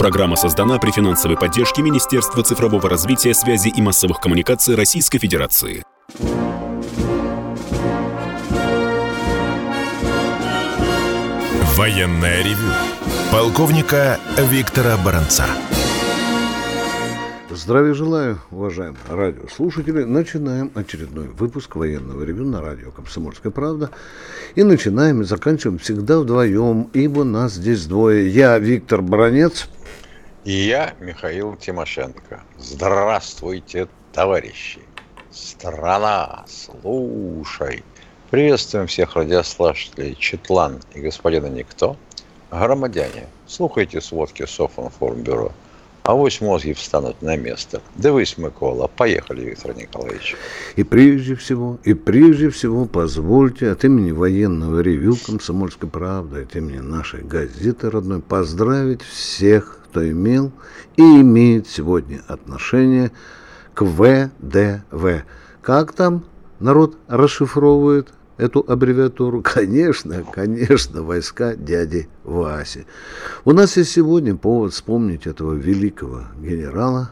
Программа создана при финансовой поддержке Министерства цифрового развития, связи и массовых коммуникаций Российской Федерации. Военная ревю. Полковника Виктора Баранца. Здравия желаю, уважаемые радиослушатели. Начинаем очередной выпуск военного ревю на радио «Комсомольская правда». И начинаем и заканчиваем всегда вдвоем, ибо нас здесь двое. Я Виктор Баранец. И я Михаил Тимошенко. Здравствуйте, товарищи. Страна, слушай. Приветствуем всех радиослушателей Четлан и господина Никто. Громадяне, слухайте сводки Софинформбюро. А вось мозги встанут на место. Дивись, Микола. Поехали, Виктор Николаевич. И прежде всего, и прежде всего позвольте от имени военного ревю «Комсомольской правды», от имени нашей газеты родной поздравить всех кто имел и имеет сегодня отношение к ВДВ. Как там народ расшифровывает эту аббревиатуру? Конечно, конечно, войска дяди Васи. У нас есть сегодня повод вспомнить этого великого генерала,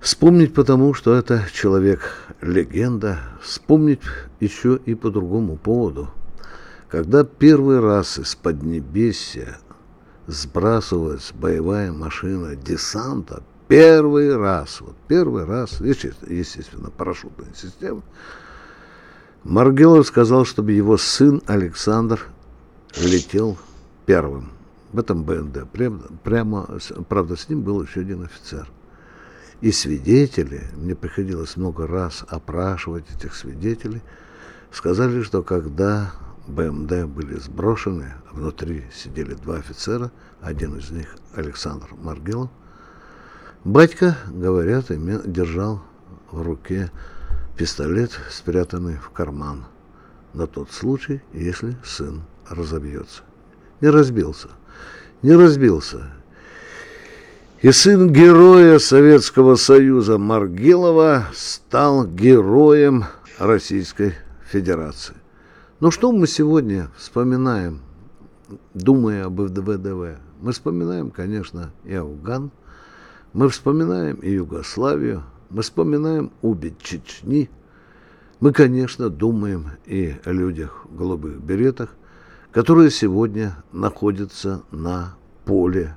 Вспомнить потому, что это человек-легенда. Вспомнить еще и по другому поводу. Когда первый раз из Поднебесья сбрасывалась боевая машина десанта первый раз, вот первый раз, естественно, парашютная система, Маргелов сказал, чтобы его сын Александр летел первым в этом БНД. Прямо, прямо, правда, с ним был еще один офицер. И свидетели, мне приходилось много раз опрашивать этих свидетелей, сказали, что когда БМД были сброшены, внутри сидели два офицера, один из них Александр Маргелов. Батька, говорят, держал в руке пистолет, спрятанный в карман, на тот случай, если сын разобьется. Не разбился. Не разбился. И сын героя Советского Союза Маргилова стал героем Российской Федерации. Ну что мы сегодня вспоминаем, думая об ВДВ? Мы вспоминаем, конечно, и Афган, мы вспоминаем и Югославию, мы вспоминаем обе Чечни, мы, конечно, думаем и о людях в голубых беретах, которые сегодня находятся на поле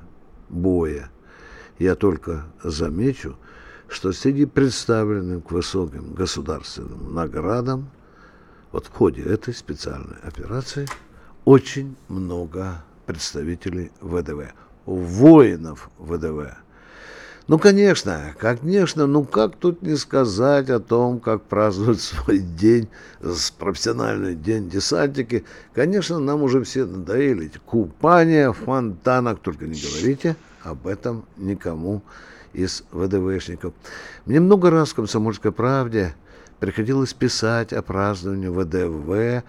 боя. Я только замечу, что среди представленных к высоким государственным наградам вот в ходе этой специальной операции очень много представителей ВДВ, воинов ВДВ. Ну, конечно, конечно, ну как тут не сказать о том, как празднуют свой день, профессиональный день десантики. Конечно, нам уже все надоели купание в фонтанах, только не говорите об этом никому из ВДВшников. Мне много раз в «Комсомольской правде» приходилось писать о праздновании ВДВ э,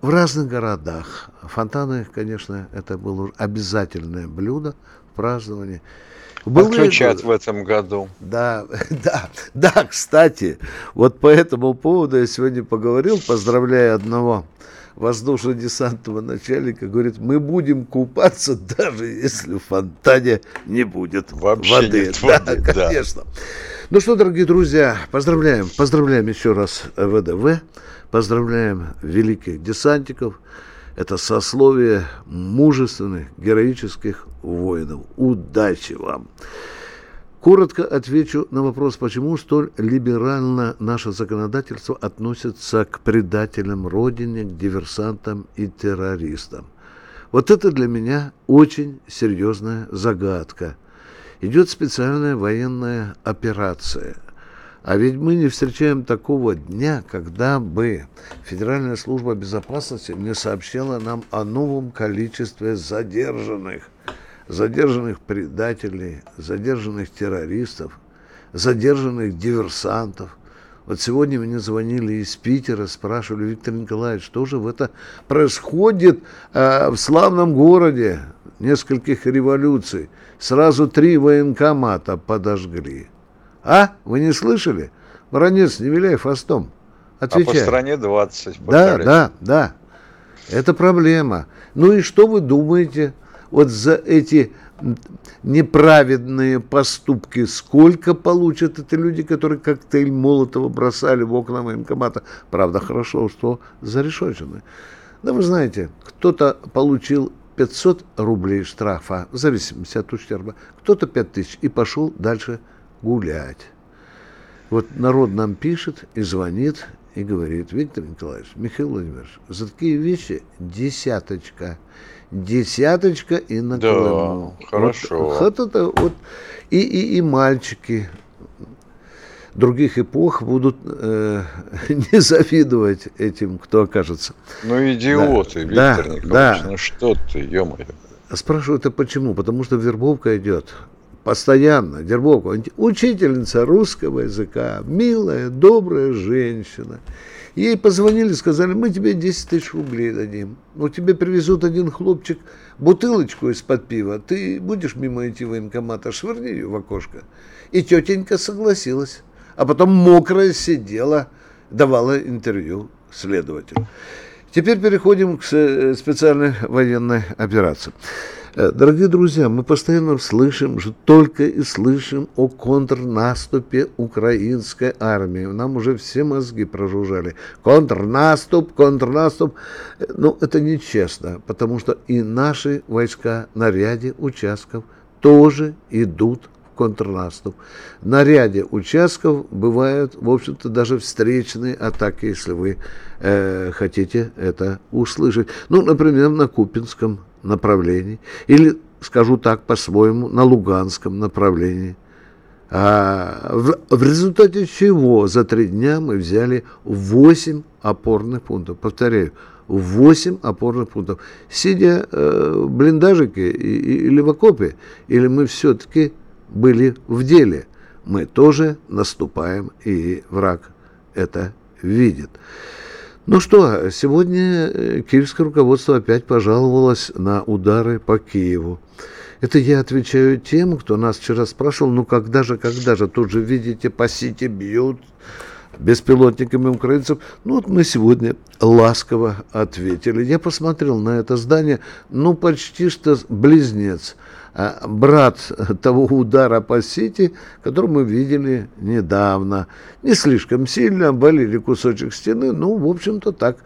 в разных городах. Фонтаны, конечно, это было обязательное блюдо в праздновании. Было Отключат в этом году. Да, да, да, кстати, вот по этому поводу я сегодня поговорил, поздравляя одного воздушно-десантного начальника, говорит, мы будем купаться, даже если в фонтане не будет Вообще воды. Нет воды. Да, конечно. Да. Ну что, дорогие друзья, поздравляем, поздравляем еще раз ВДВ, поздравляем великих десантиков. Это сословие мужественных, героических воинов. Удачи вам! Коротко отвечу на вопрос, почему столь либерально наше законодательство относится к предателям Родине, к диверсантам и террористам. Вот это для меня очень серьезная загадка – идет специальная военная операция. А ведь мы не встречаем такого дня, когда бы Федеральная служба безопасности не сообщила нам о новом количестве задержанных, задержанных предателей, задержанных террористов, задержанных диверсантов. Вот сегодня мне звонили из Питера, спрашивали, Виктор Николаевич, что же в это происходит э, в славном городе, нескольких революций? сразу три военкомата подожгли. А? Вы не слышали? Воронец, не виляй фастом. Отвечай. А по стране 20. Да, да, да. Это проблема. Ну и что вы думаете? Вот за эти неправедные поступки, сколько получат эти люди, которые коктейль Молотова бросали в окна военкомата. Правда, хорошо, что зарешочены. Да вы знаете, кто-то получил 500 рублей штрафа, в зависимости от ущерба, кто-то 5000 и пошел дальше гулять. Вот народ нам пишет и звонит, и говорит, Виктор Николаевич, Михаил Владимирович, за такие вещи десяточка. Десяточка и на да, Колыму. хорошо. Вот, вот, это, вот, и, и, и мальчики других эпох будут э, не завидовать этим, кто окажется. Ну, идиоты, да, Виктор да, Николаевич, да. ну что ты, ё-моё. Спрашиваю, это почему? Потому что вербовка идет постоянно, Дербокова, учительница русского языка, милая, добрая женщина. Ей позвонили, сказали, мы тебе 10 тысяч рублей дадим. Ну, тебе привезут один хлопчик бутылочку из-под пива, ты будешь мимо идти военкомата, швырни ее в окошко. И тетенька согласилась. А потом мокрая сидела, давала интервью следователю. Теперь переходим к специальной военной операции. Э, дорогие друзья, мы постоянно слышим, только и слышим о контрнаступе украинской армии. Нам уже все мозги прожужжали. Контрнаступ, контрнаступ. Ну, это нечестно, потому что и наши войска на ряде участков тоже идут контрнаступ. На ряде участков бывают, в общем-то, даже встречные атаки, если вы э, хотите это услышать. Ну, например, на Купинском направлении, или, скажу так по-своему, на Луганском направлении. А в, в результате чего за три дня мы взяли 8 опорных пунктов. Повторяю, 8 опорных пунктов. Сидя э, в блиндажике и, и, или в окопе, или мы все-таки были в деле, мы тоже наступаем, и враг это видит. Ну что, сегодня э, киевское руководство опять пожаловалось на удары по Киеву. Это я отвечаю тем, кто нас вчера спрашивал, ну когда же, когда же, тут же, видите, по Сити бьют беспилотниками украинцев. Ну вот мы сегодня ласково ответили. Я посмотрел на это здание, ну почти что близнец – брат того удара по Сити, который мы видели недавно. Не слишком сильно, болели кусочек стены, ну, в общем-то, так.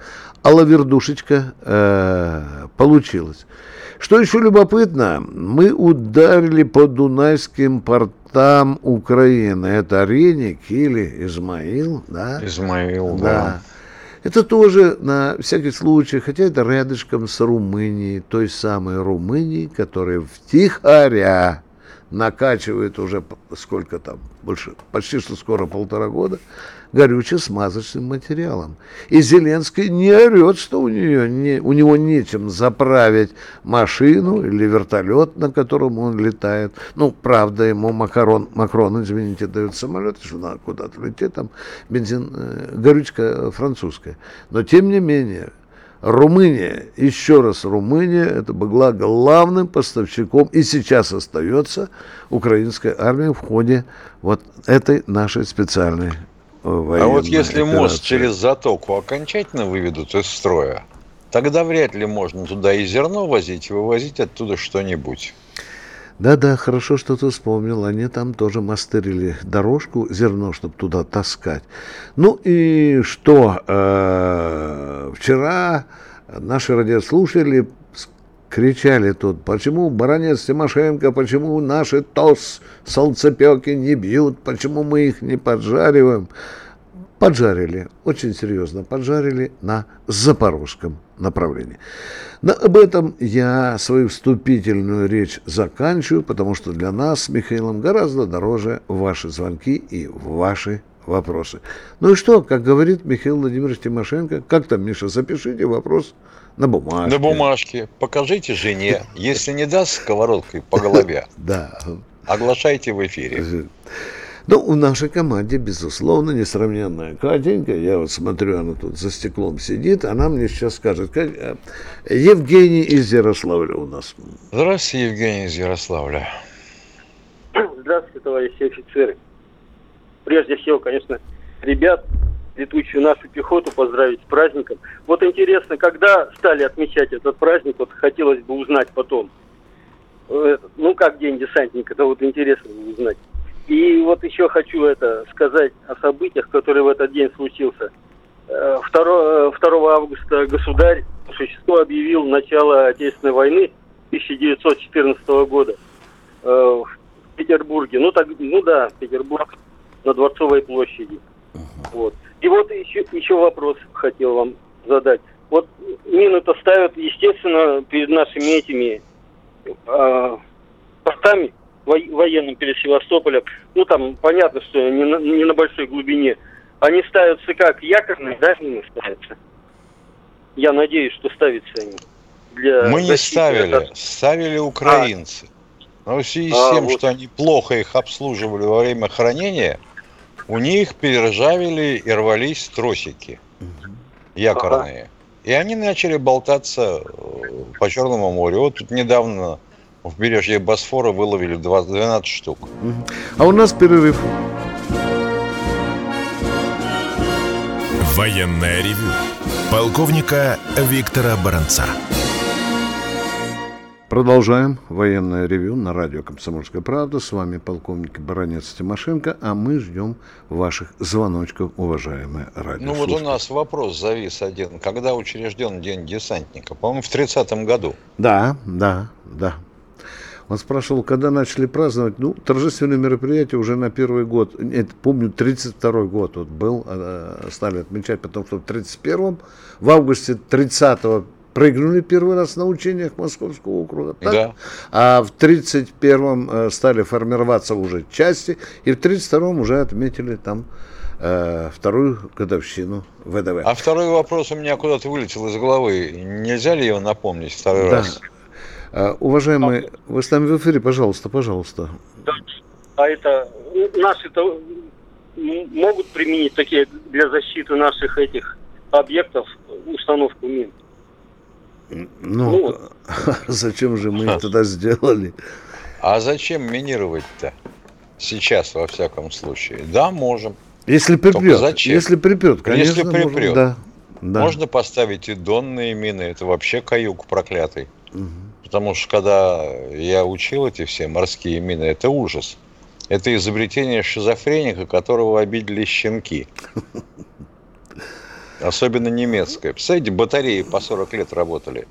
А лавердушечка э, получилась. Что еще любопытно, мы ударили по дунайским портам Украины. Это Реник или Измаил, да? Измаил, да. да. Это тоже на всякий случай, хотя это рядышком с Румынией, той самой Румынией, которая втихаря накачивает уже сколько там, больше, почти что скоро полтора года, горюче-смазочным материалом. И Зеленский не орет, что у, нее не, у него нечем заправить машину или вертолет, на котором он летает. Ну, правда, ему Макарон, Макрон, извините, дает самолет, что надо куда-то лететь, там бензин, э, горючка французская. Но, тем не менее, Румыния, еще раз Румыния, это была главным поставщиком и сейчас остается украинской армии в ходе вот этой нашей специальной а вот если операция. мост через затоку окончательно выведут из строя, тогда вряд ли можно туда и зерно возить, и вывозить оттуда что-нибудь. Да-да, хорошо, что ты вспомнил. Они там тоже мастырили дорожку, зерно, чтобы туда таскать. Ну и что? Э, вчера наши радиослушатели кричали тут, почему баронец Тимошенко, почему наши ТОС солнцепеки не бьют, почему мы их не поджариваем. Поджарили, очень серьезно поджарили на запорожском направлении. Но об этом я свою вступительную речь заканчиваю, потому что для нас с Михаилом гораздо дороже ваши звонки и ваши вопросы. Ну и что, как говорит Михаил Владимирович Тимошенко, как там, Миша, запишите вопрос на бумажке. На бумажке. Покажите жене. Если не даст сковородкой по голове, да. оглашайте в эфире. Ну, в нашей команде, безусловно, несравненная Катенька. Я вот смотрю, она тут за стеклом сидит. Она мне сейчас скажет. Э, Евгений из Ярославля у нас. Здравствуйте, Евгений из Ярославля. Здравствуйте, товарищи офицеры. Прежде всего, конечно, ребят, летучую нашу пехоту поздравить с праздником. Вот интересно, когда стали отмечать этот праздник, вот хотелось бы узнать потом. этот, ну как день десантника, это вот интересно узнать. И вот еще хочу это сказать о событиях, которые в этот день случился. 2, 2 августа государь по существу объявил начало Отечественной войны 1914 года э, в Петербурге. Ну, так, ну да, Петербург на Дворцовой площади. Uh-huh. Вот. И вот еще, еще вопрос хотел вам задать. Вот мины-то ставят, естественно, перед нашими этими э, портами во, военным перед Севастополем. Ну, там понятно, что не на, не на большой глубине. Они ставятся как? Якорные, да, мины ставятся? Я надеюсь, что ставятся они. Для Мы не ставили, от... ставили украинцы. А. Но в связи а, с тем, вот. что они плохо их обслуживали во время хранения, у них перержавили и рвались тросики якорные. Ага. И они начали болтаться э, по Черному морю. Вот тут недавно в бережье Босфора выловили 12 штук. А у нас перерыв. Военная ревю. Полковника Виктора Баранца. Продолжаем военное ревю на радио «Комсомольская правда». С вами полковник Баранец Тимошенко, а мы ждем ваших звоночков, уважаемые радио. Ну вот у нас вопрос завис один. Когда учрежден День десантника? По-моему, в 30-м году. Да, да, да. Он спрашивал, когда начали праздновать. Ну, торжественное мероприятие уже на первый год. Нет, помню, 32-й год вот был, э, стали отмечать, потом что в 31-м, в августе 30-го прыгнули первый раз на учениях Московского округа. Так? Да. А в 31-м э, стали формироваться уже части, и в 32-м уже отметили там э, вторую годовщину ВДВ. А второй вопрос у меня куда-то вылетел из головы. Нельзя ли его напомнить второй да. раз? Uh, уважаемый, а, вы с нами в эфире, пожалуйста, пожалуйста. Да. А это наши-то могут применить такие для защиты наших этих объектов установку мин? Ну, ну зачем же мы это сделали? А зачем минировать-то? Сейчас, во всяком случае. Да, можем. Если припрет. Зачем? Если припрет, конечно. Если припрет. Можем, да, да. Можно поставить и донные мины. Это вообще каюк проклятый. Угу. Потому что когда я учил эти все морские мины, это ужас. Это изобретение шизофреника, которого обидели щенки. Особенно немецкая. Представляете, батареи по 40 лет работали.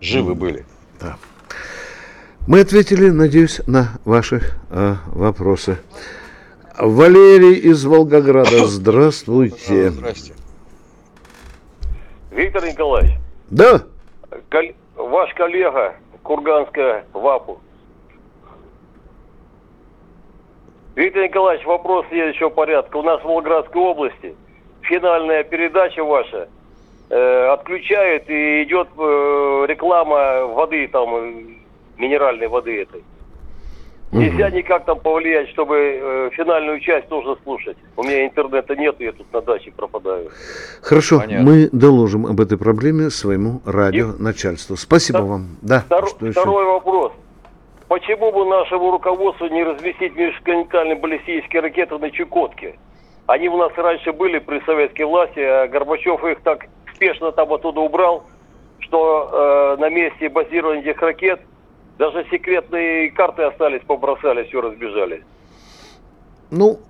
Живы mm. были. Да. Мы ответили, надеюсь, на ваши э, вопросы. Валерий из Волгограда, здравствуйте. Здравствуйте. Виктор Николаевич. Да. Кол- ваш коллега Курганская ВАПу. Виктор Николаевич, вопрос следующего порядка. У нас в Волгоградской области – финальная передача ваша э, отключают и идет э, реклама воды там э, минеральной воды этой. Нельзя никак там повлиять, чтобы э, финальную часть тоже слушать. У меня интернета нет, я тут на даче пропадаю. Хорошо, Понятно. мы доложим об этой проблеме своему радионачальству. Спасибо Втор... вам. Да, Втор... Второй еще? вопрос. Почему бы нашему руководству не разместить межконтинентальные баллистические ракеты на Чукотке? Они у нас раньше были при советской власти, а Горбачев их так спешно там оттуда убрал, что э, на месте базирования этих ракет даже секретные карты остались, побросали, все разбежали. Ну,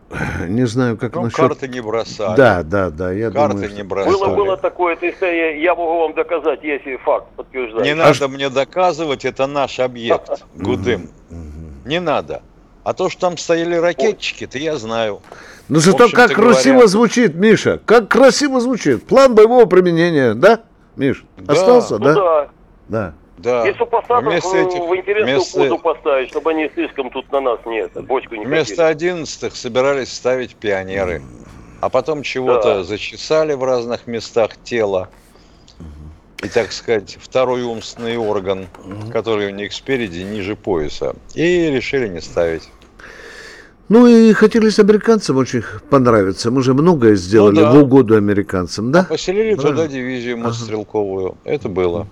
не знаю, как ну, насчет... карты не бросали. Да, да, да, я карты думаю... не бросали. Было, было такое, это история, я могу вам доказать, если факт подтверждает. Не а надо ш... мне доказывать, это наш объект, Гудым. Не надо. А то, что там стояли ракетчики, то я знаю. Ну зато как красиво говоря... звучит, Миша, как красиво звучит. План боевого применения, да, Миш? Да. Остался, ну, да? Да. Да. Да. И супостатов этих, в интересную вместо... позу поставить, чтобы они слишком тут на нас нет, бочку не Вместо одиннадцатых собирались ставить пионеры. А потом чего-то да. зачесали в разных местах тела. И, так сказать, второй умственный орган, который у них спереди, ниже пояса. И решили не ставить. Ну и хотелось американцам очень понравиться. Мы же многое сделали ну, да. в угоду американцам, да? А поселили Правильно? туда дивизию мотострелковую. Ага. Это было.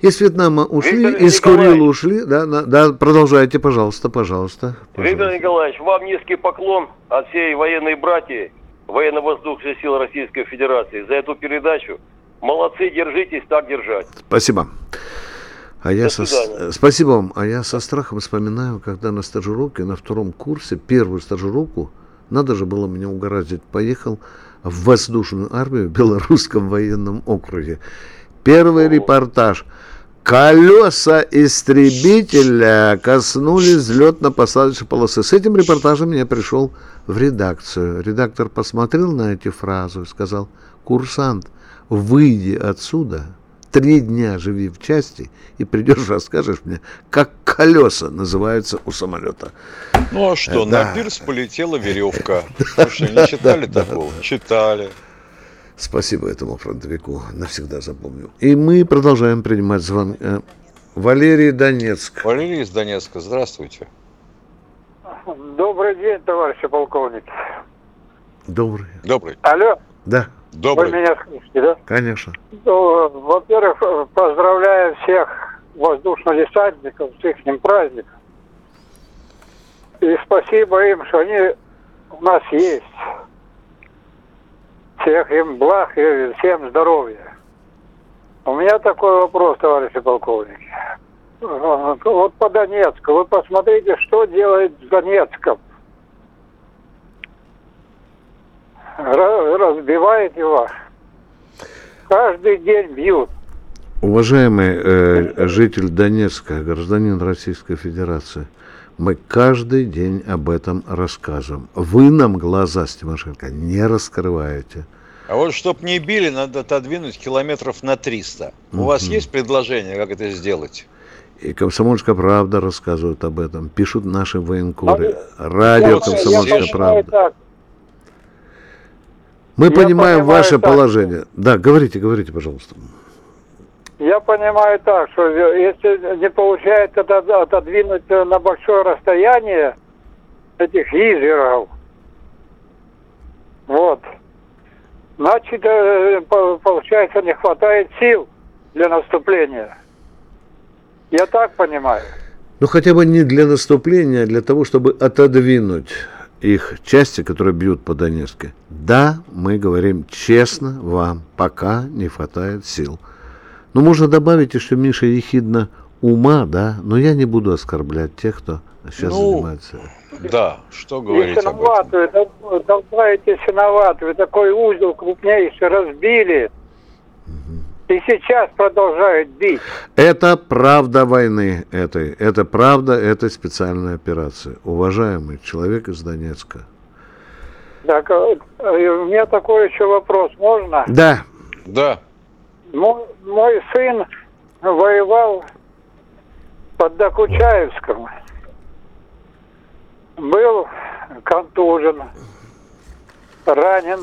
Из Вьетнама ушли, Виктор из Курила ушли. Да, да, продолжайте, пожалуйста, пожалуйста, пожалуйста. Виктор Николаевич, вам низкий поклон от всей военной братьи военно-воздушных сил Российской Федерации за эту передачу. Молодцы, держитесь, так держать. Спасибо. А я со... Спасибо вам. А я со страхом вспоминаю, когда на стажировке, на втором курсе, первую стажировку, надо же было меня угораздить, поехал в воздушную армию в Белорусском военном округе. Первый О. репортаж. Колеса истребителя коснулись взлетно-посадочной полосы. С этим репортажем я пришел в редакцию. Редактор посмотрел на эти фразы и сказал, курсант, выйди отсюда, три дня живи в части и придешь, расскажешь мне, как колеса называются у самолета. Ну а что, да. на пирс полетела веревка. Слушай, не читали такого? Читали. Спасибо этому фронтовику, навсегда запомню. И мы продолжаем принимать звонки. Э, Валерий Донецк. Валерий из Донецка, здравствуйте. Добрый день, товарищи полковники. Добрый. Добрый. Алло. Да. Добрый. Вы меня слышите, да? Конечно. Ну, во-первых, поздравляю всех воздушно-десантников с их праздником. И спасибо им, что они у нас есть. Всех им благ и всем здоровья. У меня такой вопрос, товарищи полковники. Вот по Донецку. Вы посмотрите, что делает с Донецком. Разбивает его. Каждый день бьют. Уважаемый э, житель Донецка, гражданин Российской Федерации, мы каждый день об этом рассказываем. Вы нам глаза, Стимошенко, не раскрываете. А вот чтобы не били, надо отодвинуть километров на 300. У угу. вас есть предложение, как это сделать? И «Комсомольская правда» рассказывают об этом, пишут наши военкоры. А, Радио «Комсомольская правда». Так, мы я понимаем ваше так, положение. Да, говорите, говорите, пожалуйста. Я понимаю так, что если не получается отодвинуть на большое расстояние этих изверов, вот, значит, э, получается, не хватает сил для наступления. Я так понимаю. Ну, хотя бы не для наступления, а для того, чтобы отодвинуть их части, которые бьют по Донецке. Да, мы говорим честно вам, пока не хватает сил. Но можно добавить еще, Миша, ехидно ума, да, но я не буду оскорблять тех, кто сейчас ну, занимается. Да, что говорить об этом? Толкаете синоват, вы такой узел крупнейший разбили. Угу. И сейчас продолжают бить. Это правда войны этой. Это правда этой специальной операции. Уважаемый человек из Донецка. Так, э, у меня такой еще вопрос. Можно? Да. Да. Мой, мой сын воевал под Докучаевском. Был контужен, ранен,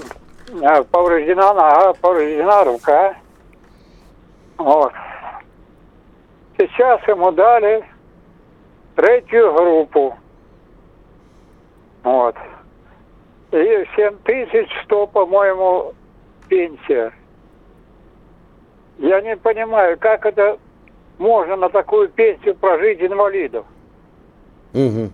э, повреждена нога, повреждена рука. Вот. Сейчас ему дали третью группу. Вот. И 7100, по-моему, пенсия. Я не понимаю, как это можно на такую пенсию прожить инвалидов. Угу.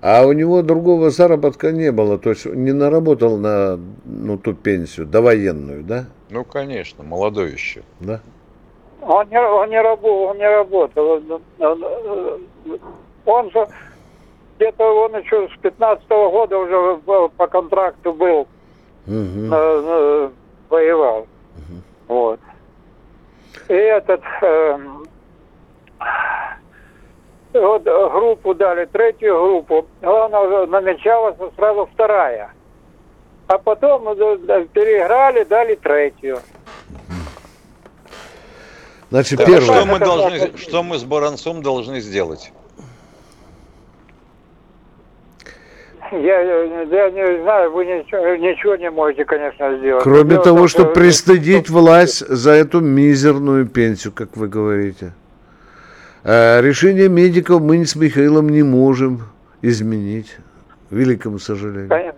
А у него другого заработка не было, то есть не наработал на ну, ту пенсию, довоенную, да? Ну, конечно, молодой еще. Да. Он не, он не, работал, он не работал. Он же где-то он еще с 15 -го года уже по контракту был, угу. воевал. Угу. Вот. И этот э, вот группу дали, третью группу, она намечалась сразу вторая. А потом переиграли, дали третью. Значит, да, первое. Что мы, должны, что мы с Баранцом должны сделать? Я, я не знаю, вы ничего, ничего не можете, конечно, сделать. Кроме Дело того, чтобы пристыдить власть за эту мизерную пенсию, как вы говорите. А решение медиков мы с Михаилом не можем изменить, к великому сожалению. Конечно.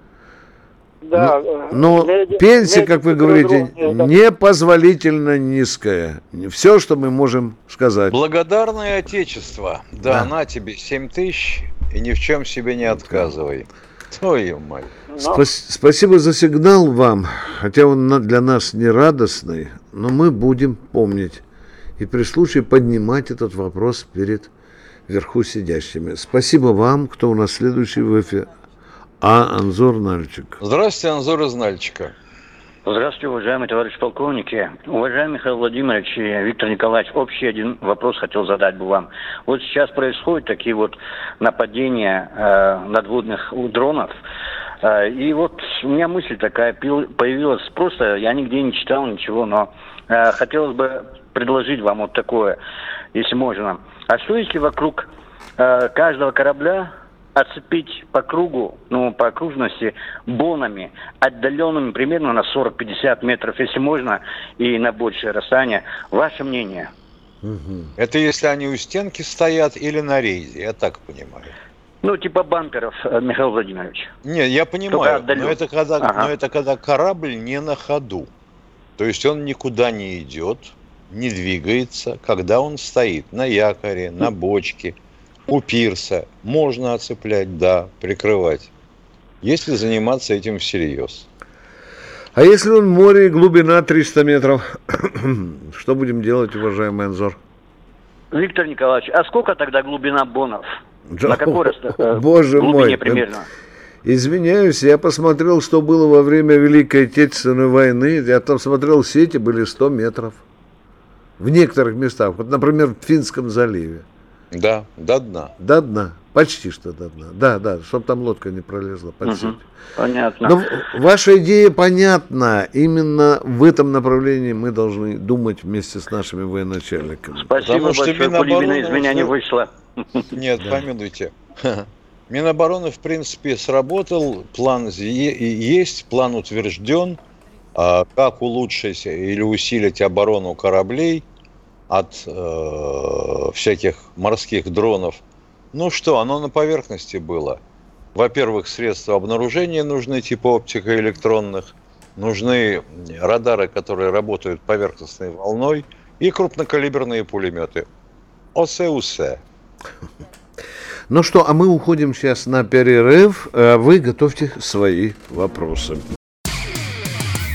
Да, но, но меди, пенсия, как вы говорите, непозволительно низкая. Все, что мы можем сказать. Благодарное Отечество. Да, да. на тебе 7 тысяч и ни в чем себе не отказывай. Твою мать. Спас, спасибо за сигнал вам, хотя он для нас не радостный, но мы будем помнить и при случае поднимать этот вопрос перед вверху сидящими. Спасибо вам, кто у нас следующий в эфире. А Анзор Нальчик. Здравствуйте, Анзор из Нальчика. Здравствуйте, уважаемые товарищи полковники. Уважаемый Михаил Владимирович и Виктор Николаевич, общий один вопрос хотел задать бы вам. Вот сейчас происходят такие вот нападения э, надводных дронов. Э, и вот у меня мысль такая появилась. Просто я нигде не читал ничего, но э, хотелось бы предложить вам вот такое, если можно. А что если вокруг э, каждого корабля оцепить по кругу, ну, по окружности бонами, отдаленными примерно на 40-50 метров, если можно, и на большее расстояние. Ваше мнение? Это если они у стенки стоят или на рейде, я так понимаю. Ну, типа бамперов, э, Михаил Владимирович. Не, я понимаю, но это, когда, ага. но это когда корабль не на ходу. То есть он никуда не идет, не двигается, когда он стоит на якоре, на бочке – у пирса можно оцеплять, да, прикрывать, если заниматься этим всерьез. А если он в море, глубина 300 метров, что будем делать, уважаемый Анзор? Виктор Николаевич, а сколько тогда глубина бонов? Да, На какой расстоянии? Боже мой. примерно? Извиняюсь, я посмотрел, что было во время Великой Отечественной войны. Я там смотрел сети, были 100 метров. В некоторых местах. Вот, например, в Финском заливе. Да, до дна. До дна. Почти что до дна. Да, да, чтобы там лодка не пролезла под угу, Понятно. Но ваша идея понятна. Именно в этом направлении мы должны думать вместе с нашими военачальниками. Спасибо Потому большое, что Минобороны... из меня не вышло. Нет, помилуйте. Минобороны, в принципе, сработал, план есть, план утвержден, а как улучшить или усилить оборону кораблей – от э, всяких морских дронов. Ну что, оно на поверхности было. Во-первых, средства обнаружения нужны, типа оптикоэлектронных, нужны радары, которые работают поверхностной волной, и крупнокалиберные пулеметы. Осе-усе. Ну что, а мы уходим сейчас на перерыв. А вы готовьте свои вопросы.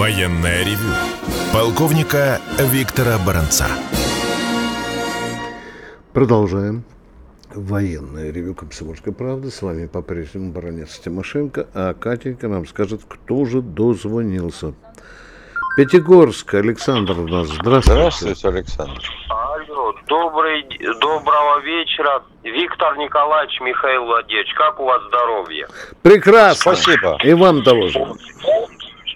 Военное ревю полковника Виктора Баранца. Продолжаем. Военное ревю «Комсомольской правды». С вами по-прежнему баронец Тимошенко, а Катенька нам скажет, кто же дозвонился. Пятигорск, Александр у нас. Здравствуйте. Здравствуйте, Александр. Алло, добрый, доброго вечера. Виктор Николаевич, Михаил Владимирович, как у вас здоровье? Прекрасно. Спасибо. И вам того же.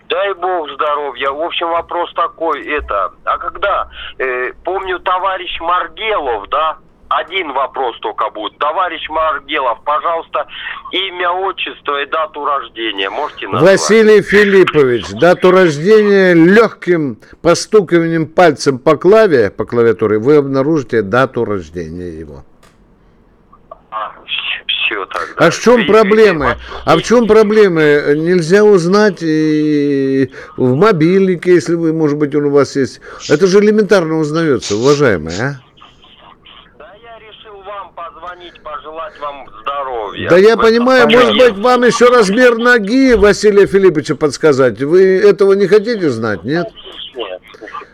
Дай бог здоровья. В общем, вопрос такой, это, а когда, э, помню, товарищ Маргелов, да, один вопрос только будет. Товарищ Маргелов, пожалуйста, имя, отчество и дату рождения можете назвать? Василий Филиппович, дату рождения легким постукиванием пальцем по клаве, по клавиатуре, вы обнаружите дату рождения его. А, все тогда. А в чем проблемы? А в чем проблемы? Нельзя узнать и в мобильнике, если вы, может быть, он у вас есть. Это же элементарно узнается, уважаемые, а? Позвонить, пожелать вам здоровья. Да я понимаю, может быть, вам еще размер ноги Василия Филипповича подсказать. Вы этого не хотите знать, нет? Нет.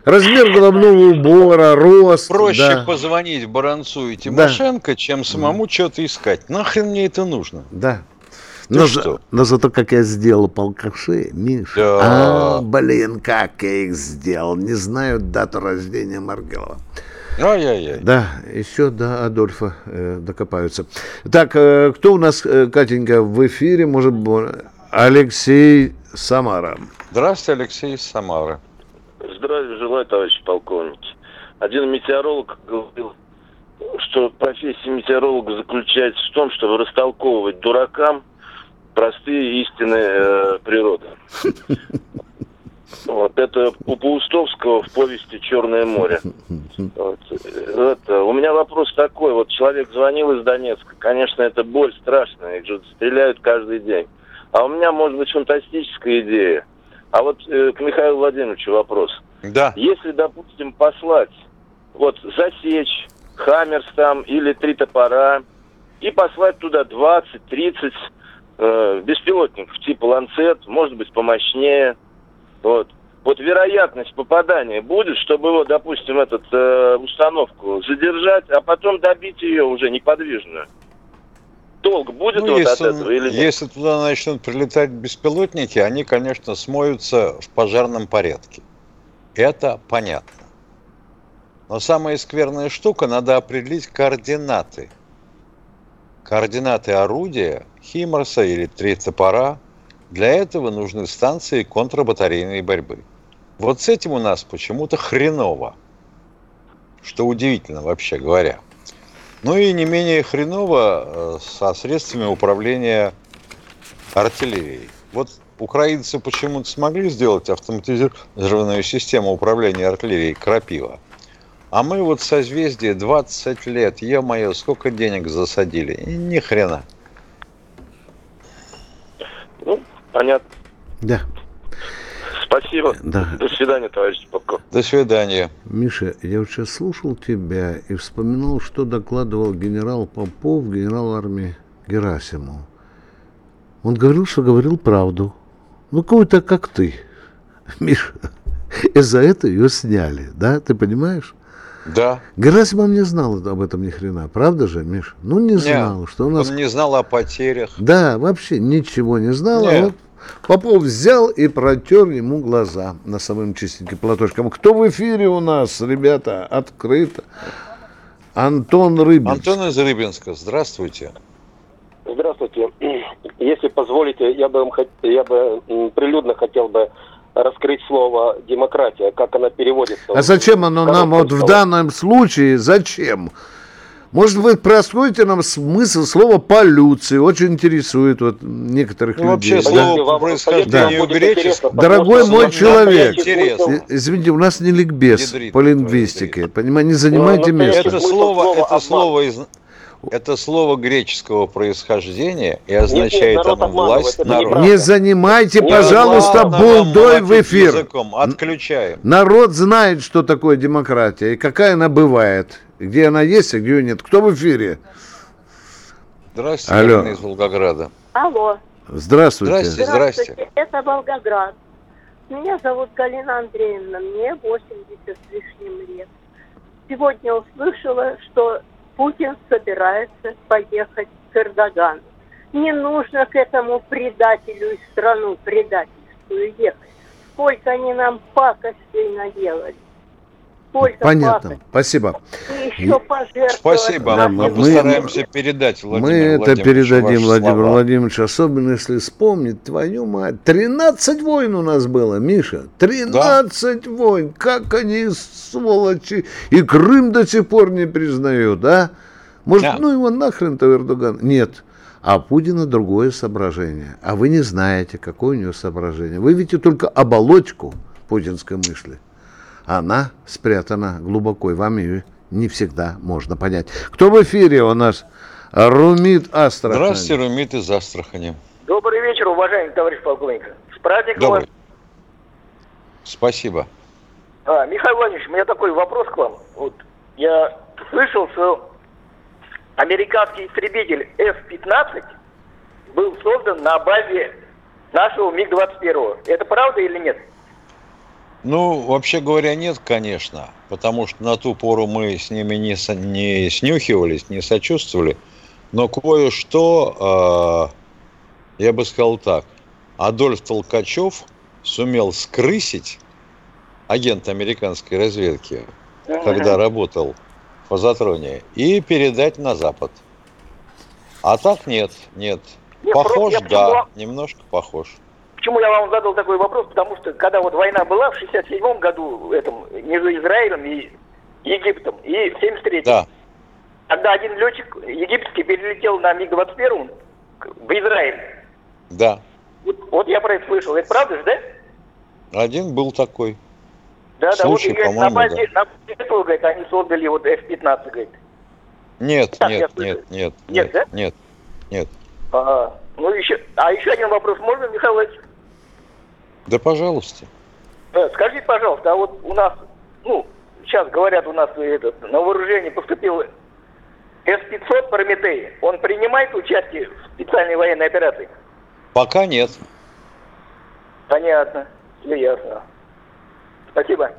Размер головного убора, рост. Проще да. позвонить Баранцу и Тимошенко, да. чем самому да. что-то искать. Нахрен мне это нужно? Да. но, что? но зато как я сделал полкаши, Миша. Да. А, блин, как я их сделал. Не знаю дату рождения Маргелова. Ай-яй-яй. Да, еще до Адольфа э, докопаются. Так, э, кто у нас, э, Катенька, в эфире? Может быть, Алексей Самара. Здравствуйте, Алексей Самара. Здравия желаю, товарищи полковники. Один метеоролог говорил, что профессия метеоролога заключается в том, чтобы растолковывать дуракам простые истины э, природы. Вот это у Паустовского в повести «Черное море». Вот. Это, у меня вопрос такой. Вот человек звонил из Донецка. Конечно, это боль страшная. Их же стреляют каждый день. А у меня, может быть, фантастическая идея. А вот э, к Михаилу Владимировичу вопрос. Да. Если, допустим, послать, вот засечь Хаммерс там или три топора и послать туда 20-30 э, беспилотников типа Ланцет, может быть, помощнее. Вот. Вот вероятность попадания будет, чтобы его, допустим, этот э, установку задержать, а потом добить ее уже неподвижную. Толк будет ну, вот если, от этого или нет? Если туда начнут прилетать беспилотники, они, конечно, смоются в пожарном порядке. Это понятно. Но самая скверная штука, надо определить координаты. Координаты орудия, Химарса или три топора. Для этого нужны станции контрбатарейной борьбы. Вот с этим у нас почему-то хреново. Что удивительно, вообще говоря. Ну и не менее хреново э, со средствами управления артиллерией. Вот украинцы почему-то смогли сделать автоматизированную систему управления артиллерией «Крапива», а мы вот созвездие 20 лет, е-мое, сколько денег засадили. И ни хрена. Ну, понятно. Да. Спасибо. Да. До свидания, товарищ Попко. До свидания. Миша, я вот сейчас слушал тебя и вспоминал, что докладывал генерал Попов, генерал армии Герасимов. Он говорил, что говорил правду. Ну, кого-то как ты, Миша. И за это ее сняли, да? Ты понимаешь? Да. Герасимов не знал об этом ни хрена, правда же, Миш? Ну, не знал, Нет, что у нас... Он не знал о потерях. Да, вообще ничего не знал. А Нет. вот Попов взял и протер ему глаза носовым чистеньким платочком. Кто в эфире у нас, ребята? Открыто. Антон Рыбин. Антон из Рыбинска, здравствуйте. Здравствуйте. Если позволите, я бы, я бы прилюдно хотел бы раскрыть слово демократия, как она переводится. А зачем оно нам вот в данном случае? Зачем? Может вы проскроете нам смысл слова полюции? Очень интересует вот некоторых Ну, людей. вообще, да? слово будет греческого. интересно, Дорогой мой человек, э, извините, у нас не ликбез Ядрит, по лингвистике. Понимаете, не занимайте Ну, место. Это Смысл слово, это слово из это слово греческого происхождения и нет, означает народ оно обманывает, власть народа. Не занимайте, Не пожалуйста, булдой в эфир. языком. Отключаем. Народ знает, что такое демократия и какая она бывает. Где она есть, а где ее нет. Кто в эфире? Здравствуйте, Алло. Из Волгограда. Алло. Здравствуйте. Здрасте. Здрасте. Это Волгоград. Меня зовут Галина Андреевна, мне 80 с лишним лет. Сегодня услышала, что Путин собирается поехать к Эрдогану. Не нужно к этому предателю и страну предательству ехать. Сколько они нам пакостей наделали. Сколько Понятно. пакостей. Спасибо. И еще. Спасибо. Да, мы, мы- постараемся передать Мы Владимиру это Владимировичу передадим Владимиру. Владимировичу, особенно если вспомнить твою мать. 13 войн у нас было, Миша. 13 войн. Как они, сволочи. И Крым до сих пор не признают, а? Может, Да. ну его нахрен-то Эрдоган? Нет. А у Путина другое соображение. А вы не знаете, какое у него соображение. Вы видите только оболочку путинской мысли. Она спрятана глубоко, и вам ее не всегда можно понять. Кто в эфире у нас? Румит Астрахань. Здравствуйте, Румит из Астрахани. Добрый вечер, уважаемый товарищ полковник. С праздником вас. Добрый. Спасибо. А, Михаил Владимирович, у меня такой вопрос к вам. Вот я слышал, что американский истребитель F-15 был создан на базе нашего МиГ-21. Это правда или нет? Ну, вообще говоря, нет, конечно, потому что на ту пору мы с ними не, со- не снюхивались, не сочувствовали, но кое-что, э, я бы сказал так, Адольф Толкачев сумел скрысить агент американской разведки, когда работал в Фазотроне, и передать на Запад. А так нет, нет. Нет, Похож, я да, поняла. немножко похож. Почему я вам задал такой вопрос? Потому что когда вот война была в 67 году этом, между Израилем и Египтом, и в 73 Да, Тогда один летчик египетский перелетел на МиГ-21 в Израиль. да. Вот, вот я про это слышал. Это правда же, да? Один был такой. Да, да, вот говорит, на базе, да. на базе этого, говорит, они создали вот F-15, говорит. Нет, так, нет, нет, нет, нет, нет, да? нет, нет. А, ну еще, а еще один вопрос можно, Михаил Владимирович? Да, пожалуйста. Скажите, пожалуйста, а вот у нас, ну, сейчас говорят, у нас этот, на вооружение поступил С-500 Прометей. Он принимает участие в специальной военной операции? Пока нет. Понятно. Все ясно. Спасибо.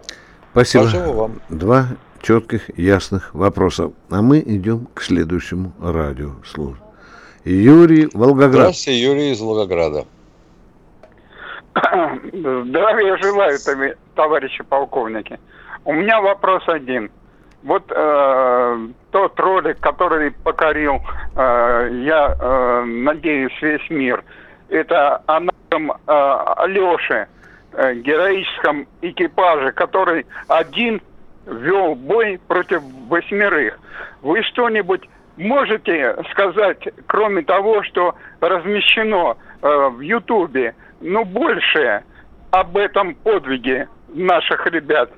Спасибо. Спасибо вам. Два четких, ясных вопроса. А мы идем к следующему радиослужбу. Юрий Волгоград. Здравствуйте, Юрий из Волгограда. Здравия желаю, товарищи полковники. У меня вопрос один. Вот э, тот ролик, который покорил, э, я э, надеюсь, весь мир, это о нашем э, Алёше, э, героическом экипаже, который один вел бой против восьмерых. Вы что-нибудь можете сказать, кроме того, что размещено э, в Ютубе, ну, больше об этом подвиге наших ребят?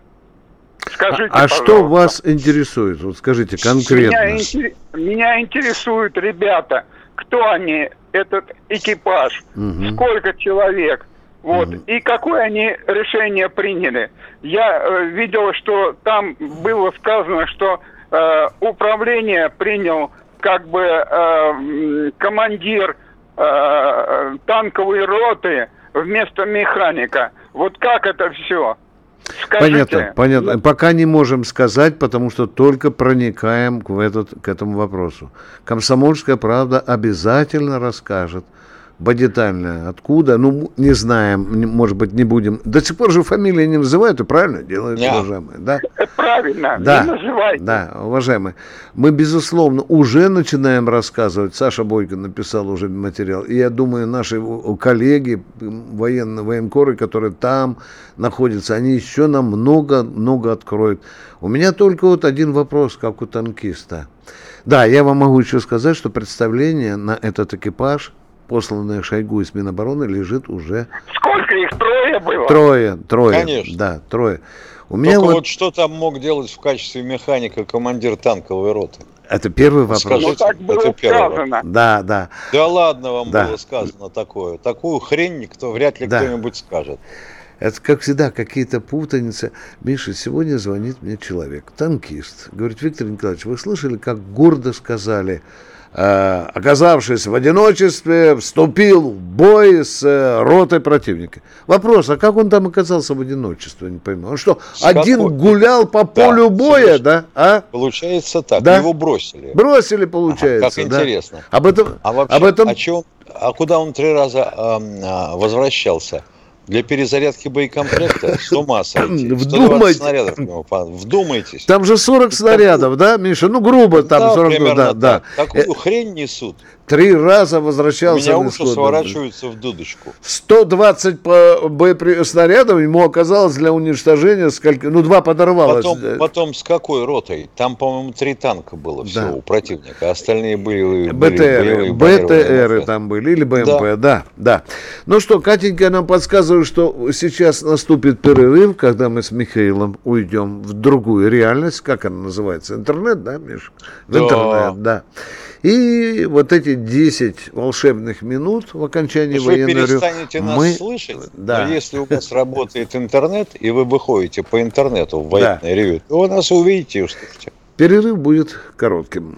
Скажите, а, а что вас интересует? Вот скажите конкретно. Меня, интер... Меня интересуют ребята, кто они, этот экипаж, угу. сколько человек, вот. Угу. И какое они решение приняли? Я э, видел, что там было сказано, что э, управление принял как бы э, командир э, танковой роты вместо механика. Вот как это все? Скажите. Понятно, понятно. Пока не можем сказать, потому что только проникаем в этот, к этому вопросу. Комсомольская правда обязательно расскажет Бодитальная. Откуда? Ну, не знаем, может быть, не будем. До сих пор же фамилии не называют, и правильно делают, yeah. уважаемые. Да? Правильно, да. не называйте. Да, уважаемые. Мы, безусловно, уже начинаем рассказывать. Саша Бойко написал уже материал. И я думаю, наши коллеги, военные, военкоры, которые там находятся, они еще нам много-много откроют. У меня только вот один вопрос, как у танкиста. Да, я вам могу еще сказать, что представление на этот экипаж – посланная Шойгу из Минобороны, лежит уже... Сколько их? Трое было? Трое, трое. Конечно. Да, трое. У меня вот... вот что там мог делать в качестве механика командир танковой роты? Это первый вопрос. Скажите, ну, так было это первый сказано. Да, да. Да ладно вам да. было сказано такое. Такую хрень никто, вряд ли да. кто-нибудь скажет. Это, как всегда, какие-то путаницы. Миша, сегодня звонит мне человек, танкист. Говорит, Виктор Николаевич, вы слышали, как гордо сказали оказавшись в одиночестве, вступил в бой с э, ротой противника. Вопрос, а как он там оказался в одиночестве, не пойму. Он что, с один гулял по полю да, боя, да? А? Получается так, да? его бросили. Бросили, получается. Ага, как да? интересно. Об этом, а вообще, об этом... А, чем, а куда он три раза э, возвращался? Для перезарядки боекомплекта с ума сойти. Вдумайтесь. снарядов Вдумайтесь. Там же 40 снарядов, да, Миша? Ну, грубо там да, 40. Примерно да, да. Такую хрень несут. Три раза возвращался. У меня уши сворачиваются в дудочку. 120 боепри... снарядов ему оказалось для уничтожения, сколько... ну, два подорвалось. Потом, потом с какой ротой? Там, по-моему, три танка было всего да. у противника, остальные были... БТР, БТРы там были, или БМП, да. да, да. Ну что, Катенька нам подсказывает, что сейчас наступит перерыв, когда мы с Михаилом уйдем в другую реальность, как она называется, интернет, да, Миш? В интернет, да. И вот эти 10 волшебных минут в окончании вы военного... Вы перестанете нас мы... слышать, да. но если у вас работает интернет, и вы выходите по интернету в военное да. ревю, то вы нас увидите и услышите. Перерыв будет коротким.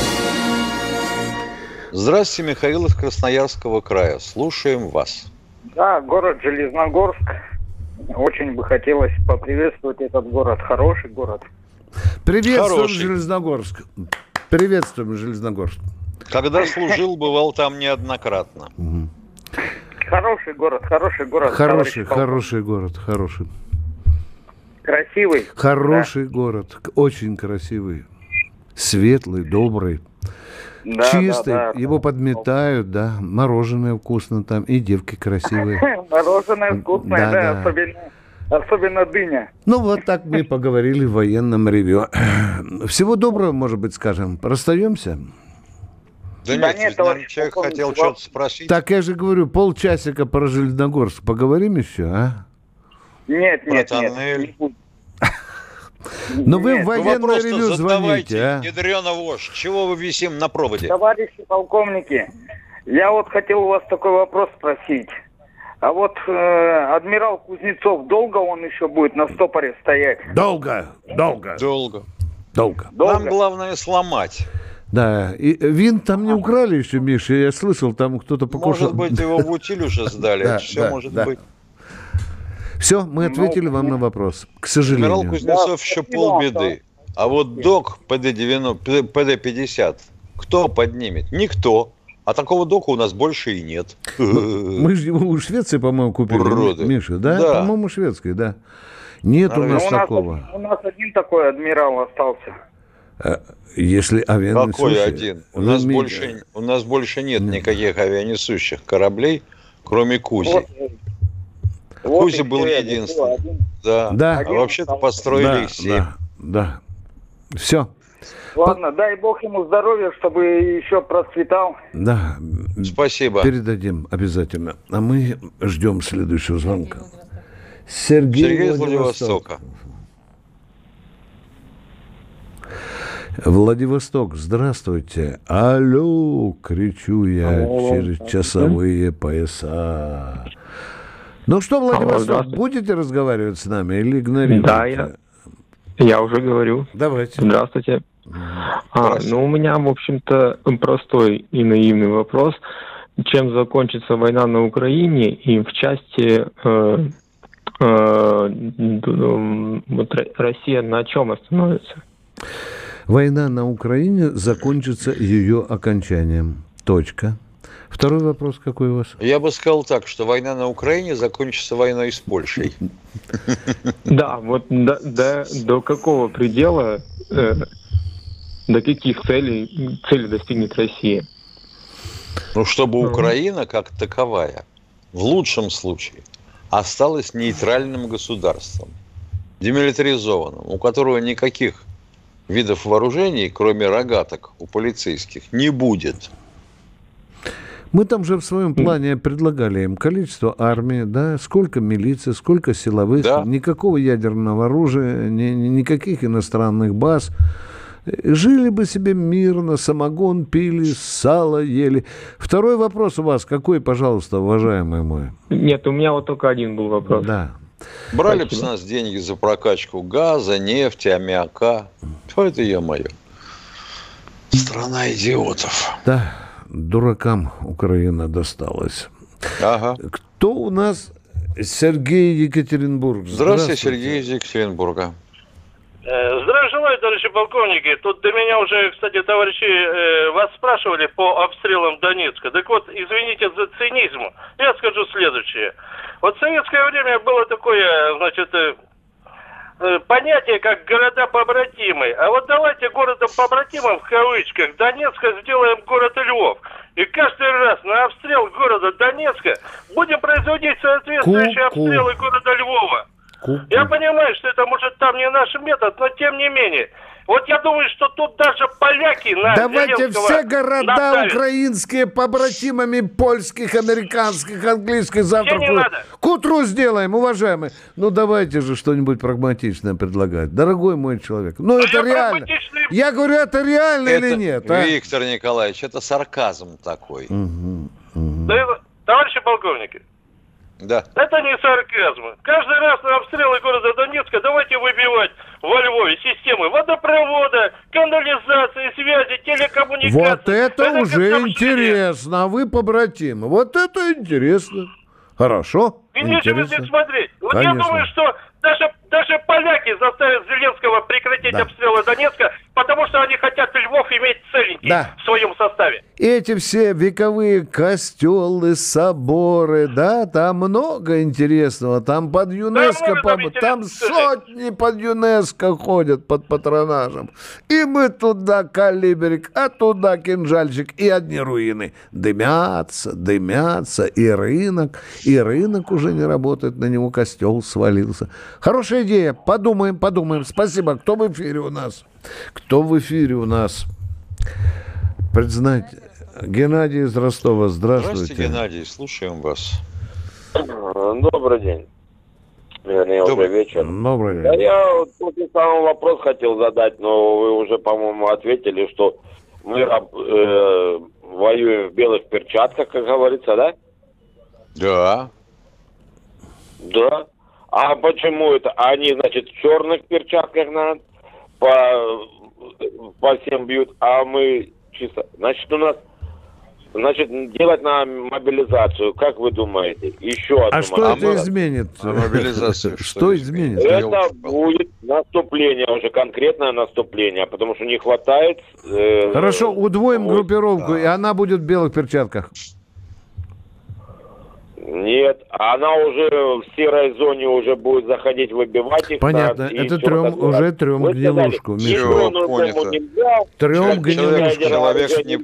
Здравствуйте, Михаил из Красноярского края. Слушаем вас. Да, город Железногорск. Очень бы хотелось поприветствовать этот город. Хороший город. Приветствуем, Хороший. Железногорск. Приветствуем, Железногорск. Когда служил, бывал там неоднократно. Хороший город, хороший город. Хороший, хороший город, хороший. Красивый. Хороший да. город, очень красивый, светлый, добрый. Да, Чистый, да, да. его подметают, да, мороженое вкусно там, и девки красивые. Мороженое вкусное, да, особенно Особенно дыня. Ну, вот так мы поговорили в военном ревю. Всего доброго, может быть, скажем. Расстаемся? Да, да нет, нет человек хотел что-то спросить. Так я же говорю, полчасика про Железногорск. Поговорим еще, а? Нет, нет, про нет. Но вы в военное ну, ревю звоните, а? Ядрена вошь, чего вы висим на проводе? Товарищи полковники, я вот хотел у вас такой вопрос спросить. А вот э, адмирал Кузнецов, долго он еще будет на стопоре стоять? Долго, долго. Долго. Долго. Нам главное сломать. Да, и винт там не украли еще, Миша, я слышал, там кто-то покушал. Может быть, его в утиль уже сдали, да, все может быть. Все, мы ответили вам на вопрос, к сожалению. Адмирал Кузнецов еще полбеды. А вот док ПД-90, ПД-50, кто поднимет? Никто. А такого дока у нас больше и нет. Мы же его у Швеции, по-моему, купили. Уроды. Миша, да? да. По-моему, шведской, да. Нет у нас такого. У нас один такой адмирал остался. А, если авианесущий... Какой один? У нас, больше, у нас больше нет, нет никаких авианесущих кораблей, кроме Кузи. Вот, Вот был единственный. Да. да. А вообще-то построили да, их семь. Да, да. Все. Ладно, дай бог ему здоровья, чтобы еще процветал. Да. Спасибо. Передадим обязательно. А мы ждем следующего звонка. Сергей, Сергей из Владивостока. Владивосток, здравствуйте. Алло, кричу я Алло. через часовые пояса. Ну что, Владивосток, будете разговаривать с нами или игнорируете? Да, я, я уже говорю. Давайте. Здравствуйте. А, ну, у меня, в общем-то, простой и наивный вопрос. Чем закончится война на Украине и в части э, э, вот Россия на чем остановится? Война на Украине закончится ее окончанием. Точка. Второй вопрос какой у вас? Я бы сказал так, что война на Украине закончится войной с Польшей. Да, вот до, до, до какого предела, э, до каких целей, целей достигнет Россия? Ну, чтобы Украина как таковая, в лучшем случае, осталась нейтральным государством, демилитаризованным, у которого никаких видов вооружений, кроме рогаток у полицейских, не будет – мы там же в своем плане предлагали им количество армии, да, сколько милиции, сколько силовых, да. никакого ядерного оружия, ни, никаких иностранных баз. Жили бы себе мирно, самогон пили, сало ели. Второй вопрос у вас какой, пожалуйста, уважаемый мой? Нет, у меня вот только один был вопрос. Да. Брали бы с нас деньги за прокачку газа, нефти, аммиака. Что это я мое? Страна идиотов. Да дуракам Украина досталась. Ага. Кто у нас? Сергей Екатеринбург. Здравствуйте, Здравствуйте. Сергей из Екатеринбурга. Э, здравия желаю, товарищи полковники. Тут до меня уже, кстати, товарищи, э, вас спрашивали по обстрелам Донецка. Так вот, извините за цинизм, я скажу следующее. Вот в советское время было такое, значит, э, понятие как города-побратимы. А вот давайте городом-побратимом в кавычках Донецка сделаем город Львов. И каждый раз на обстрел города Донецка будем производить соответствующие Ку-ку. обстрелы города Львова. Ку-ку. Я понимаю, что это может там не наш метод, но тем не менее. Вот я думаю, что тут даже поляки на Давайте все города наставят. украинские побратимами польских, американских, английских завтра к, надо. к утру сделаем, уважаемые. Ну давайте же что-нибудь прагматичное предлагать, дорогой мой человек. Ну Но это реально. Прагматичный... Я говорю, это реально это, или нет? А? Виктор Николаевич, это сарказм такой. Угу, угу. Товарищи полковники, да. Это не сарказм. Каждый раз на обстрелы города Донецка давайте выбивать во Львове системы водопровода, канализации, связи, телекоммуникации. Вот это, это уже интересно. А вы побратимы. Вот это интересно. Хорошо. И нечего здесь смотреть. Вот Конечно. я думаю, что даже Даже поляки заставят Зеленского прекратить да. обстрелы Донецка, потому что они хотят Львов иметь целенький да. в своем составе. Эти все вековые костелы, соборы, да, там много интересного. Там под ЮНЕСКО, да, по... там сотни под ЮНЕСКО ходят под патронажем. И мы туда калибрик, а туда кинжальчик, и одни руины. Дымятся, дымятся, и рынок, и рынок уже не работает, на него костел свалился. Хорошая идея. Подумаем, подумаем. Спасибо. Кто в эфире у нас? Кто в эфире у нас? Признать. Геннадий из Ростова. Здравствуйте. Здравствуйте, Геннадий. Слушаем вас. Добрый день. Вернее, Добрый. уже вечер. Добрый день. Да я вот тот самый вопрос хотел задать, но вы уже, по-моему, ответили, что мы э, воюем в белых перчатках, как говорится, да? Да. Да. А почему это? Они, значит, в черных перчатках на, по, по всем бьют, а мы чисто... Значит, у нас Значит, делать на мобилизацию, как вы думаете? Еще одну А что это изменит? А мобилизацию что изменит? Это будет наступление, уже конкретное наступление, потому что не хватает... Э, Хорошо, удвоим группировку, и она будет в белых перчатках. Нет, она уже в серой зоне уже будет заходить, выбивать их. Понятно, да, это трем, уже трем гнилушку. Трем гнилушку. Человек не...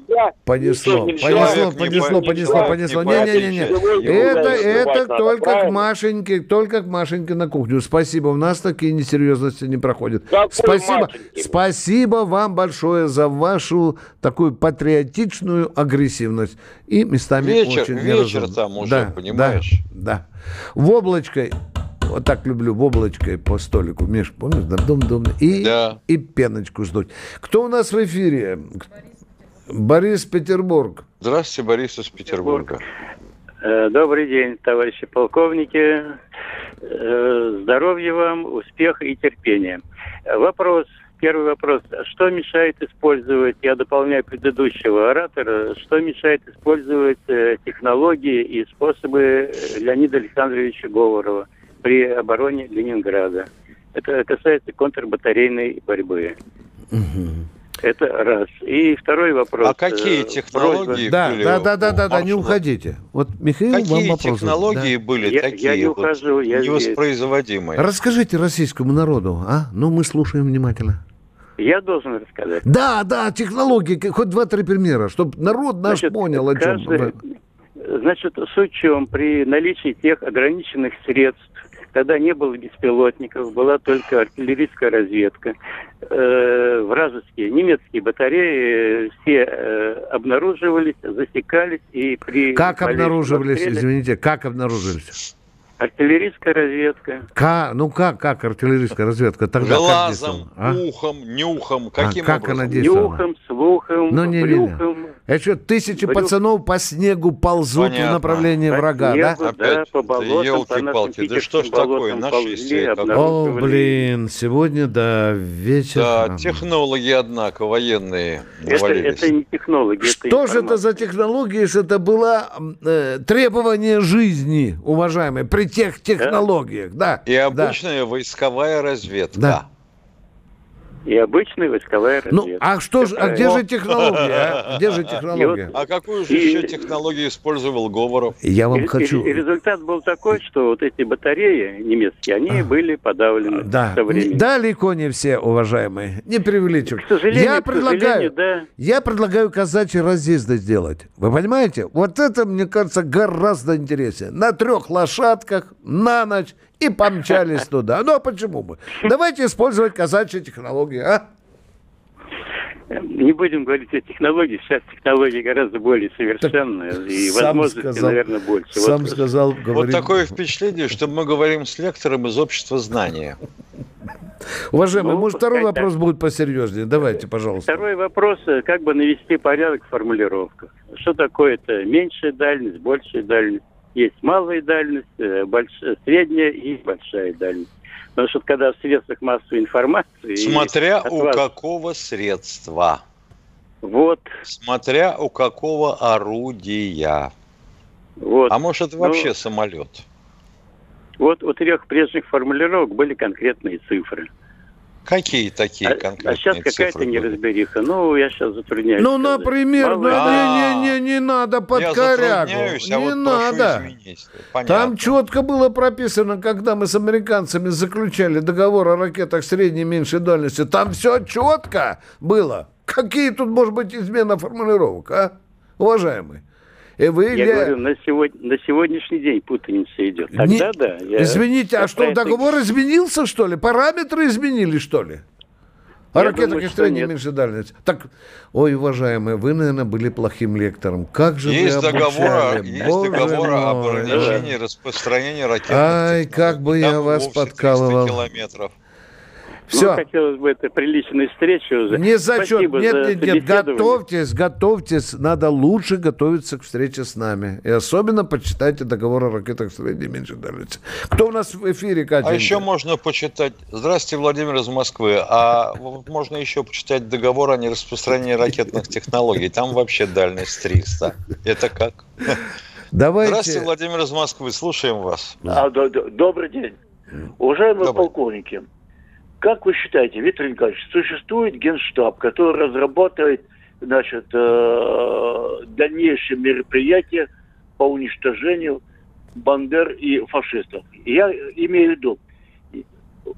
Понесло, понесло, понесло, понесло, понесло. Не-не-не. Это, это только к Машеньке, только к Машеньке на кухню. Спасибо, у нас такие несерьезности не проходят. Спасибо, спасибо вам большое за вашу такую патриотичную агрессивность. И местами вечер, очень Вечер там уже, да, понимаешь? Да, да. В облачкой, вот так люблю, в облачкой по столику, Миш, помнишь? Дом, дом, и, да. и пеночку сдуть. Кто у нас в эфире? Борис Петербург. Здравствуйте, Борис из Петербурга. Э, добрый день, товарищи полковники. Э, здоровья вам, успеха и терпения. Вопрос Первый вопрос. Что мешает использовать, я дополняю предыдущего оратора, что мешает использовать э, технологии и способы Леонида Александровича Говорова при обороне Ленинграда? Это касается контрбатарейной борьбы. Угу. Это раз. И второй вопрос. А какие э, технологии да, были? Да, да, да, да, да, не уходите. Вот Михаил какие вам технологии да. были я, такие я не ухожу, вот, я невоспроизводимые? Расскажите российскому народу, а? Ну, мы слушаем внимательно. Я должен рассказать. Да, да, технологии, хоть два-три примера, чтобы народ наш значит, понял, о чем. Каждый, значит, суть в чем, при наличии тех ограниченных средств, когда не было беспилотников, была только артиллерийская разведка, э, вражеские, немецкие батареи э, все э, обнаруживались, засекались и при... Как обнаруживались, извините, как обнаруживались? Артиллерийская разведка. К, ну как, как артиллерийская разведка? Тогда Глазом, а? ухом, нюхом. Каким а, как образом? она действовала? Нюхом, слухом, ну, не, брюхом. Не, Это что, тысячи Брюх. пацанов по снегу ползут Понятно. в направлении по врага, снегу, да? да? Опять, по болотам, елки-палки, да что ж такое, наши О, блин, сегодня, да, вечер. Да, технологи, однако, военные это, это не технологии, Что это же это за технологии, если это было э, требование жизни, уважаемые, при тех технологиях, да. И обычная да. войсковая разведка. Да и обычная войсковая разведка. Ну, а что же, а где же технология? А? Где же технология? А какую же и, еще технологию использовал Говоров? Я вам и, хочу... И, результат был такой, что вот эти батареи немецкие, они а. были подавлены да. со временем. Далеко не все, уважаемые. Не преувеличивайте. К сожалению, я предлагаю, да. я предлагаю казачьи разъезды сделать. Вы понимаете? Вот это, мне кажется, гораздо интереснее. На трех лошадках, на ночь и помчались туда. Ну, а почему бы? Давайте использовать казачьи технологии, а? Не будем говорить о технологии. Сейчас технологии гораздо более совершенные. Так и возможности, сказал, наверное, больше. Сам вот, сказал, говорим... Вот такое впечатление, что мы говорим с лектором из общества знания. Уважаемый, ну, может, второй вопрос так. будет посерьезнее. Давайте, пожалуйста. Второй вопрос, как бы навести порядок в формулировках. Что такое это меньшая дальность, большая дальность? Есть малая дальность, э, большая, средняя и большая дальность. Потому что когда в средствах массовой информации... Смотря у вас... какого средства. Вот. Смотря у какого орудия. Вот. А может, это вообще ну, самолет? Вот у трех прежних формулировок были конкретные цифры. Какие такие конкретные А сейчас какая-то неразбериха. Ну, я сейчас затрудняюсь. Ну, сказать. например, Мало ну, не, не, не, не надо под Я корягу. а Не вот прошу надо. Там четко было прописано, когда мы с американцами заключали договор о ракетах средней и меньшей дальности. Там все четко было. Какие тут может быть измена формулировок, а? Уважаемый. И вы Я ля- говорю, на, сегодня, на сегодняшний день путаница идет. Тогда Не- да. я- Извините, я а что, это- договор изменился, что ли? Параметры изменились, что ли? И нет. меньшей дальности. Так, ой, уважаемые, вы, наверное, были плохим лектором. Как же Есть вы договор, есть Боже договор об мой. ограничении распространения ракетных Ай, как бы я вас вовсе 300 подкалывал. километров. Всё. Ну, хотелось бы это приличной встречи уже. Не зачет. Спасибо Нет, за нет, нет, готовьтесь, готовьтесь. Надо лучше готовиться к встрече с нами. И особенно почитайте договор о ракетах средней и меньшей дальности. Кто у нас в эфире, Катя? А еще можно почитать... Здравствуйте, Владимир из Москвы. А можно еще почитать договор о нераспространении ракетных технологий. Там вообще дальность 300. Это как? Давайте. Здравствуйте, Владимир из Москвы. Слушаем вас. А, д- д- добрый день. Уважаемые полковники, как вы считаете, Виктор Николаевич, существует генштаб, который разрабатывает значит, э, дальнейшие мероприятия по уничтожению бандер и фашистов? Я имею в виду,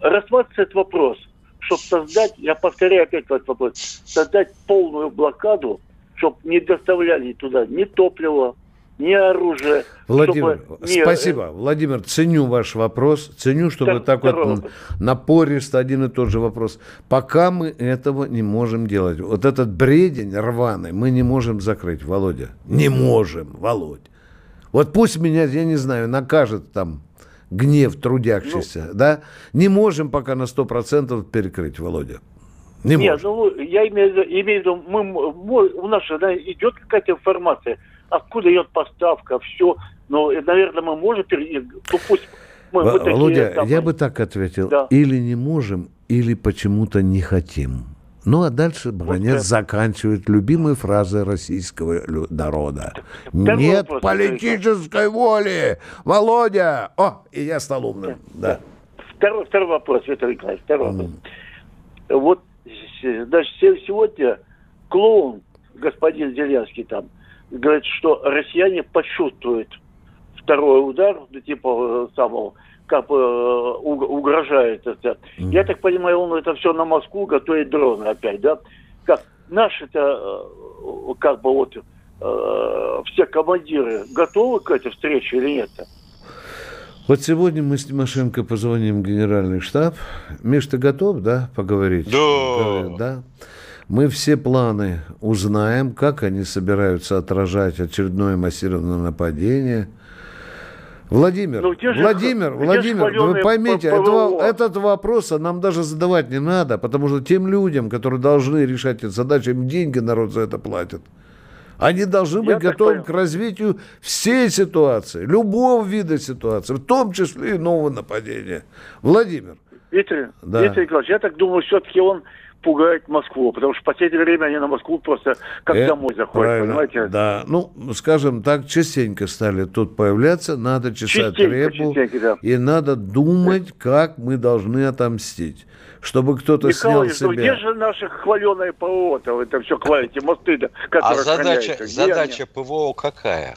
рассматривается этот вопрос, чтобы создать, я повторяю опять этот вопрос, создать полную блокаду, чтобы не доставляли туда ни топлива, ни оружия. Владимир, чтобы не- спасибо. Владимир, ценю ваш вопрос. Ценю, что вы Так, так вот напористо один и тот же вопрос. Пока мы этого не можем делать. Вот этот бредень рваный мы не можем закрыть, Володя. Не можем, Володь. Вот пусть меня, я не знаю, накажет там гнев трудящийся, да? Не можем пока на 100% перекрыть, Володя. Не Нет, можем. ну я имею в виду, имею в виду мы, м- мо- у нас же да, идет какая-то информация, откуда идет поставка, все. Но, наверное, мы можем, ну пусть мы, мы Во- такие Володя, самые- я бы так ответил. Да. Или не можем, или почему-то не хотим. Ну, а дальше Бронец заканчивает любимой фразой российского народа. Второй Нет вопрос, политической воли! Володя! О, и я стал умным. Да. Второй, второй вопрос, Виктор Николаевич, второй вопрос. Вот, значит, се- сегодня клоун, господин Зеленский там, говорит, что россияне почувствуют второй удар, типа э, самого, как бы э, уг- угрожает это. Я так понимаю, он это все на Москву готовит дроны опять, да? Как наши-то, э, как бы вот, э, все командиры готовы к этой встрече или нет? Вот сегодня мы с Тимошенко позвоним в генеральный штаб. Миш, ты готов, да, поговорить? Да. Да. Мы все планы узнаем, как они собираются отражать очередное массированное нападение. Владимир, Ну, же Владимир, Владимир, же вы поймите, этого- этот вопрос нам даже задавать не надо, потому что тем людям, которые должны решать эти задачи, им деньги народ за это платит. Они должны быть Я готовы к развитию всей ситуации, любого вида ситуации, в том числе и нового нападения. Владимир, Виктор, Да. Виктор Николаевич, я так думаю, все-таки он пугает Москву, потому что в последнее время они на Москву просто как э, домой заходят, правильно, понимаете? Да, ну, скажем так, частенько стали тут появляться, надо чесать Частенько, репу, частенько, да. и надо думать, как мы должны отомстить, чтобы кто-то снял Николаевич, ну себя. где же наше хваленое ПВО-то, вы это все хвалите, мосты да, А которые задача, задача ПВО какая?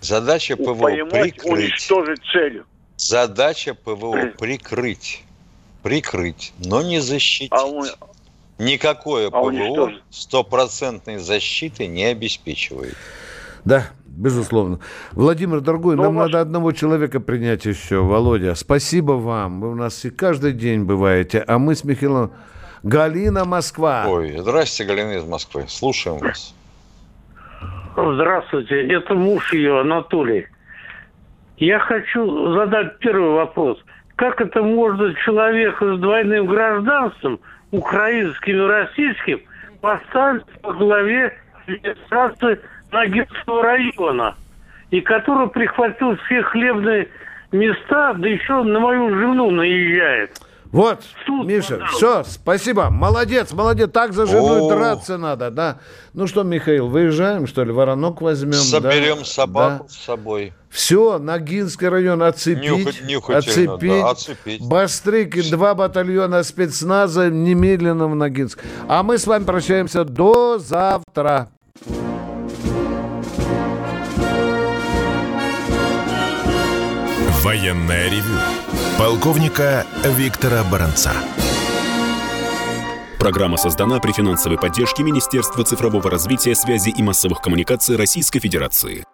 Задача? ПВО Поймать, прикрыть. уничтожить цель. Задача ПВО прикрыть. Прикрыть, но не защитить. А он- Никакое а ПВО стопроцентной защиты не обеспечивает. Да, безусловно. Владимир, дорогой, Ну, нам ваш- надо одного человека принять еще. Володя, спасибо вам. Вы у нас и каждый день бываете. А мы с Михаилом... Галина, Москва. Ой, здрасте, Галина из Москвы. Слушаем вас. Здравствуйте, это муж ее, Анатолий. Я хочу задать первый вопрос. Как это может человек с двойным гражданством, украинским и российским, поставить во главе администрации Нагинского района, и который прихватил все хлебные места, да еще на мою жену наезжает? Вот, Суд Миша, подал. все, спасибо. Молодец, молодец. Так за женой О. драться надо, да. Ну что, Михаил, выезжаем, что ли? Воронок возьмем. Соберем да? собаку да. с собой. Все, Ногинский район оцепить, Нюхать, оцепить, да, оцепить. Бастрык и два батальона спецназа немедленно в Ногинск. А мы с вами прощаемся до завтра. Военная ревю. Полковника Виктора Баранца. Программа создана при финансовой поддержке Министерства цифрового развития, связи и массовых коммуникаций Российской Федерации.